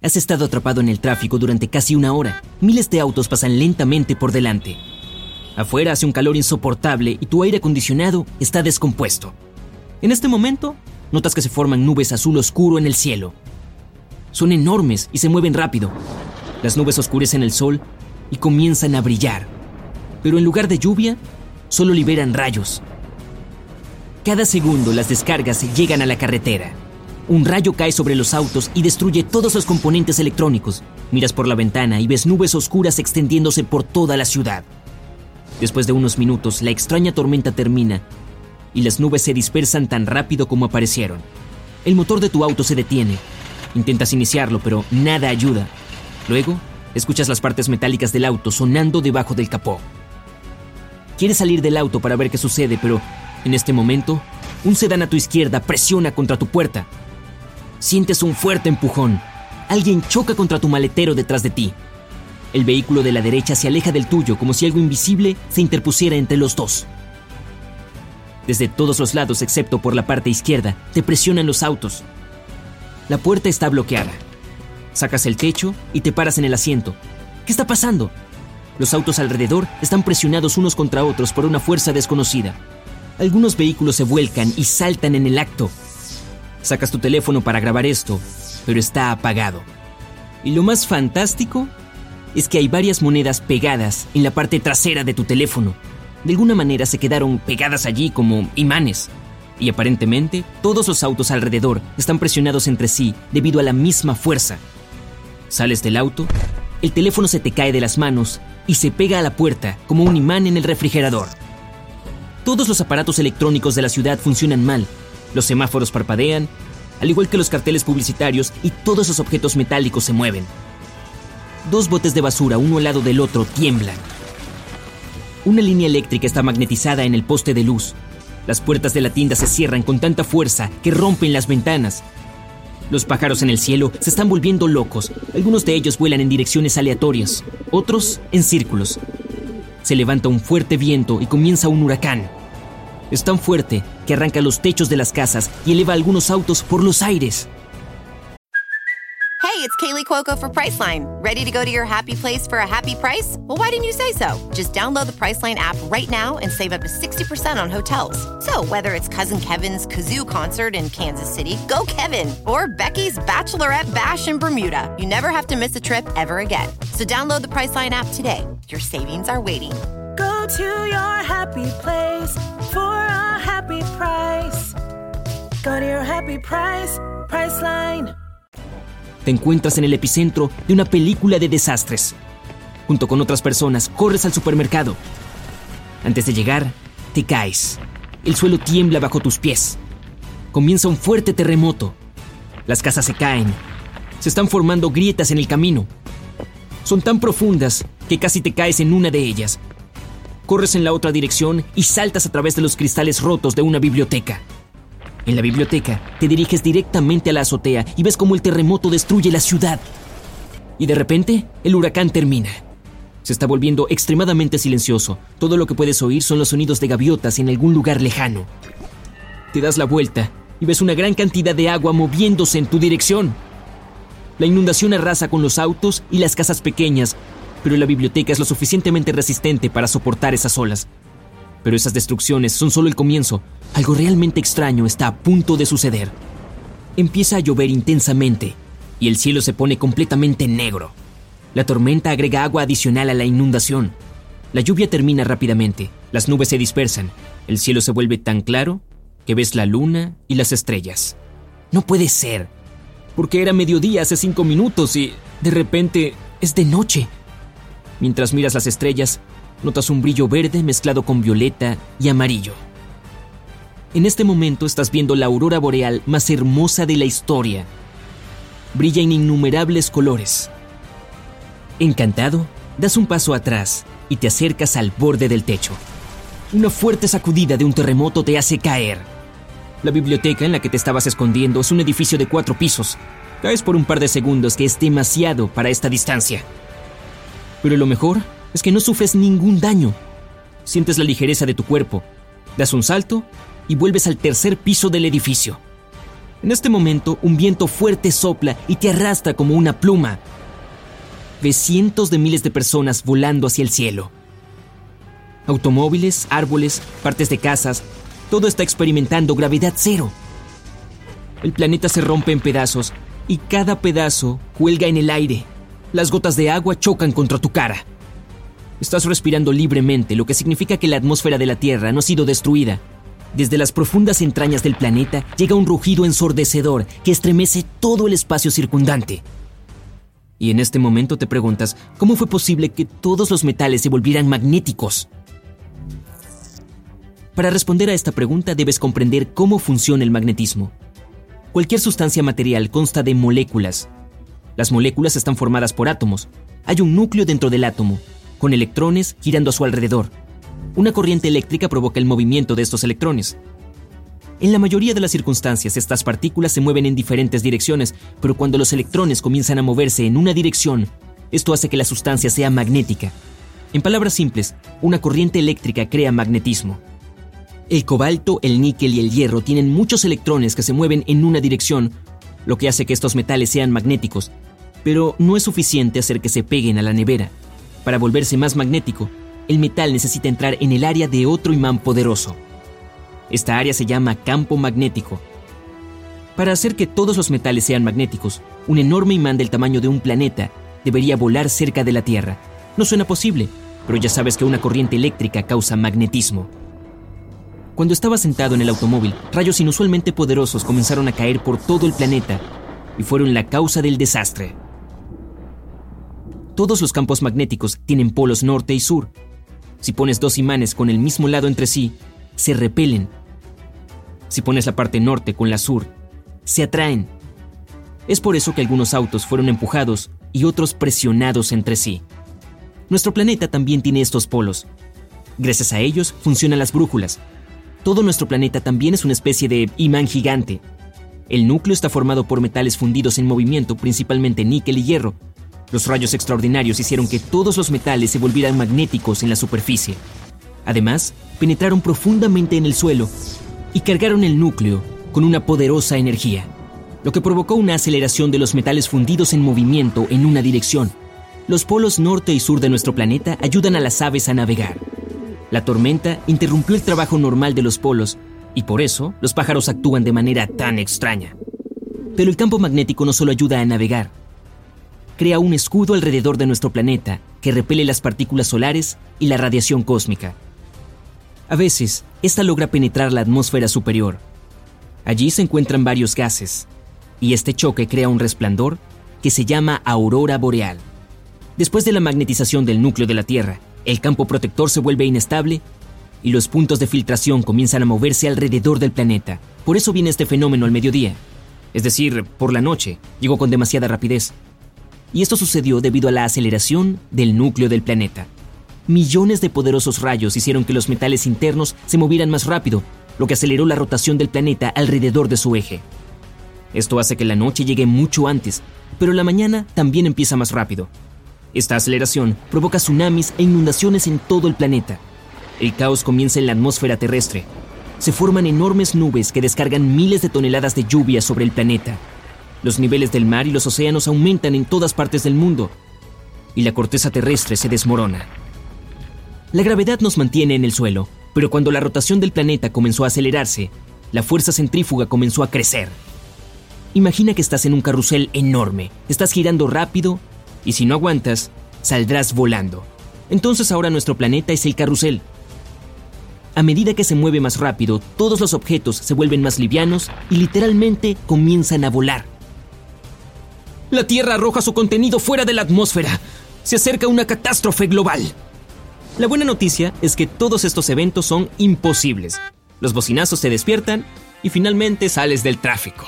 Has estado atrapado en el tráfico durante casi una hora. Miles de autos pasan lentamente por delante. Afuera hace un calor insoportable y tu aire acondicionado está descompuesto. En este momento, notas que se forman nubes azul oscuro en el cielo. Son enormes y se mueven rápido. Las nubes oscurecen el sol y comienzan a brillar. Pero en lugar de lluvia, solo liberan rayos. Cada segundo las descargas llegan a la carretera. Un rayo cae sobre los autos y destruye todos los componentes electrónicos. Miras por la ventana y ves nubes oscuras extendiéndose por toda la ciudad. Después de unos minutos, la extraña tormenta termina y las nubes se dispersan tan rápido como aparecieron. El motor de tu auto se detiene. Intentas iniciarlo, pero nada ayuda. Luego, escuchas las partes metálicas del auto sonando debajo del capó. Quieres salir del auto para ver qué sucede, pero en este momento, un sedán a tu izquierda presiona contra tu puerta. Sientes un fuerte empujón. Alguien choca contra tu maletero detrás de ti. El vehículo de la derecha se aleja del tuyo como si algo invisible se interpusiera entre los dos. Desde todos los lados, excepto por la parte izquierda, te presionan los autos. La puerta está bloqueada. Sacas el techo y te paras en el asiento. ¿Qué está pasando? Los autos alrededor están presionados unos contra otros por una fuerza desconocida. Algunos vehículos se vuelcan y saltan en el acto. Sacas tu teléfono para grabar esto, pero está apagado. Y lo más fantástico es que hay varias monedas pegadas en la parte trasera de tu teléfono. De alguna manera se quedaron pegadas allí como imanes. Y aparentemente todos los autos alrededor están presionados entre sí debido a la misma fuerza. Sales del auto, el teléfono se te cae de las manos y se pega a la puerta como un imán en el refrigerador. Todos los aparatos electrónicos de la ciudad funcionan mal los semáforos parpadean, al igual que los carteles publicitarios y todos los objetos metálicos se mueven. Dos botes de basura uno al lado del otro tiemblan. Una línea eléctrica está magnetizada en el poste de luz. Las puertas de la tienda se cierran con tanta fuerza que rompen las ventanas. Los pájaros en el cielo se están volviendo locos. Algunos de ellos vuelan en direcciones aleatorias, otros en círculos. Se levanta un fuerte viento y comienza un huracán. Es tan fuerte que arranca los techos de las casas y eleva algunos autos por los aires. Hey, it's Kaylee Cuoco for Priceline. Ready to go to your happy place for a happy price? Well, why didn't you say so? Just download the Priceline app right now and save up to 60% on hotels. So, whether it's Cousin Kevin's Kazoo concert in Kansas City, go Kevin, or Becky's Bachelorette Bash in Bermuda, you never have to miss a trip ever again. So, download the Priceline app today. Your savings are waiting to your happy place for a happy price. Go to your happy price, Priceline. Te encuentras en el epicentro de una película de desastres. Junto con otras personas, corres al supermercado. Antes de llegar, te caes. El suelo tiembla bajo tus pies. Comienza un fuerte terremoto. Las casas se caen. Se están formando grietas en el camino. Son tan profundas que casi te caes en una de ellas corres en la otra dirección y saltas a través de los cristales rotos de una biblioteca. En la biblioteca te diriges directamente a la azotea y ves cómo el terremoto destruye la ciudad. Y de repente, el huracán termina. Se está volviendo extremadamente silencioso. Todo lo que puedes oír son los sonidos de gaviotas en algún lugar lejano. Te das la vuelta y ves una gran cantidad de agua moviéndose en tu dirección. La inundación arrasa con los autos y las casas pequeñas, pero la biblioteca es lo suficientemente resistente para soportar esas olas. Pero esas destrucciones son solo el comienzo. Algo realmente extraño está a punto de suceder. Empieza a llover intensamente y el cielo se pone completamente negro. La tormenta agrega agua adicional a la inundación. La lluvia termina rápidamente, las nubes se dispersan, el cielo se vuelve tan claro que ves la luna y las estrellas. No puede ser, porque era mediodía hace cinco minutos y de repente es de noche. Mientras miras las estrellas, notas un brillo verde mezclado con violeta y amarillo. En este momento estás viendo la aurora boreal más hermosa de la historia. Brilla en innumerables colores. Encantado, das un paso atrás y te acercas al borde del techo. Una fuerte sacudida de un terremoto te hace caer. La biblioteca en la que te estabas escondiendo es un edificio de cuatro pisos. Caes por un par de segundos que es demasiado para esta distancia. Pero lo mejor es que no sufres ningún daño. Sientes la ligereza de tu cuerpo, das un salto y vuelves al tercer piso del edificio. En este momento, un viento fuerte sopla y te arrastra como una pluma. Ves cientos de miles de personas volando hacia el cielo. Automóviles, árboles, partes de casas, todo está experimentando gravedad cero. El planeta se rompe en pedazos y cada pedazo cuelga en el aire. Las gotas de agua chocan contra tu cara. Estás respirando libremente, lo que significa que la atmósfera de la Tierra no ha sido destruida. Desde las profundas entrañas del planeta llega un rugido ensordecedor que estremece todo el espacio circundante. Y en este momento te preguntas, ¿cómo fue posible que todos los metales se volvieran magnéticos? Para responder a esta pregunta debes comprender cómo funciona el magnetismo. Cualquier sustancia material consta de moléculas. Las moléculas están formadas por átomos. Hay un núcleo dentro del átomo, con electrones girando a su alrededor. Una corriente eléctrica provoca el movimiento de estos electrones. En la mayoría de las circunstancias, estas partículas se mueven en diferentes direcciones, pero cuando los electrones comienzan a moverse en una dirección, esto hace que la sustancia sea magnética. En palabras simples, una corriente eléctrica crea magnetismo. El cobalto, el níquel y el hierro tienen muchos electrones que se mueven en una dirección, lo que hace que estos metales sean magnéticos, pero no es suficiente hacer que se peguen a la nevera. Para volverse más magnético, el metal necesita entrar en el área de otro imán poderoso. Esta área se llama campo magnético. Para hacer que todos los metales sean magnéticos, un enorme imán del tamaño de un planeta debería volar cerca de la Tierra. No suena posible, pero ya sabes que una corriente eléctrica causa magnetismo. Cuando estaba sentado en el automóvil, rayos inusualmente poderosos comenzaron a caer por todo el planeta y fueron la causa del desastre. Todos los campos magnéticos tienen polos norte y sur. Si pones dos imanes con el mismo lado entre sí, se repelen. Si pones la parte norte con la sur, se atraen. Es por eso que algunos autos fueron empujados y otros presionados entre sí. Nuestro planeta también tiene estos polos. Gracias a ellos funcionan las brújulas, todo nuestro planeta también es una especie de imán gigante. El núcleo está formado por metales fundidos en movimiento, principalmente níquel y hierro. Los rayos extraordinarios hicieron que todos los metales se volvieran magnéticos en la superficie. Además, penetraron profundamente en el suelo y cargaron el núcleo con una poderosa energía, lo que provocó una aceleración de los metales fundidos en movimiento en una dirección. Los polos norte y sur de nuestro planeta ayudan a las aves a navegar. La tormenta interrumpió el trabajo normal de los polos y por eso los pájaros actúan de manera tan extraña. Pero el campo magnético no solo ayuda a navegar, crea un escudo alrededor de nuestro planeta que repele las partículas solares y la radiación cósmica. A veces, esta logra penetrar la atmósfera superior. Allí se encuentran varios gases, y este choque crea un resplandor que se llama aurora boreal. Después de la magnetización del núcleo de la Tierra, el campo protector se vuelve inestable y los puntos de filtración comienzan a moverse alrededor del planeta. Por eso viene este fenómeno al mediodía. Es decir, por la noche, llegó con demasiada rapidez. Y esto sucedió debido a la aceleración del núcleo del planeta. Millones de poderosos rayos hicieron que los metales internos se movieran más rápido, lo que aceleró la rotación del planeta alrededor de su eje. Esto hace que la noche llegue mucho antes, pero la mañana también empieza más rápido, esta aceleración provoca tsunamis e inundaciones en todo el planeta. El caos comienza en la atmósfera terrestre. Se forman enormes nubes que descargan miles de toneladas de lluvia sobre el planeta. Los niveles del mar y los océanos aumentan en todas partes del mundo. Y la corteza terrestre se desmorona. La gravedad nos mantiene en el suelo, pero cuando la rotación del planeta comenzó a acelerarse, la fuerza centrífuga comenzó a crecer. Imagina que estás en un carrusel enorme, estás girando rápido y si no aguantas, saldrás volando. Entonces ahora nuestro planeta es el carrusel. A medida que se mueve más rápido, todos los objetos se vuelven más livianos y literalmente comienzan a volar. La Tierra arroja su contenido fuera de la atmósfera. Se acerca una catástrofe global. La buena noticia es que todos estos eventos son imposibles. Los bocinazos se despiertan y finalmente sales del tráfico.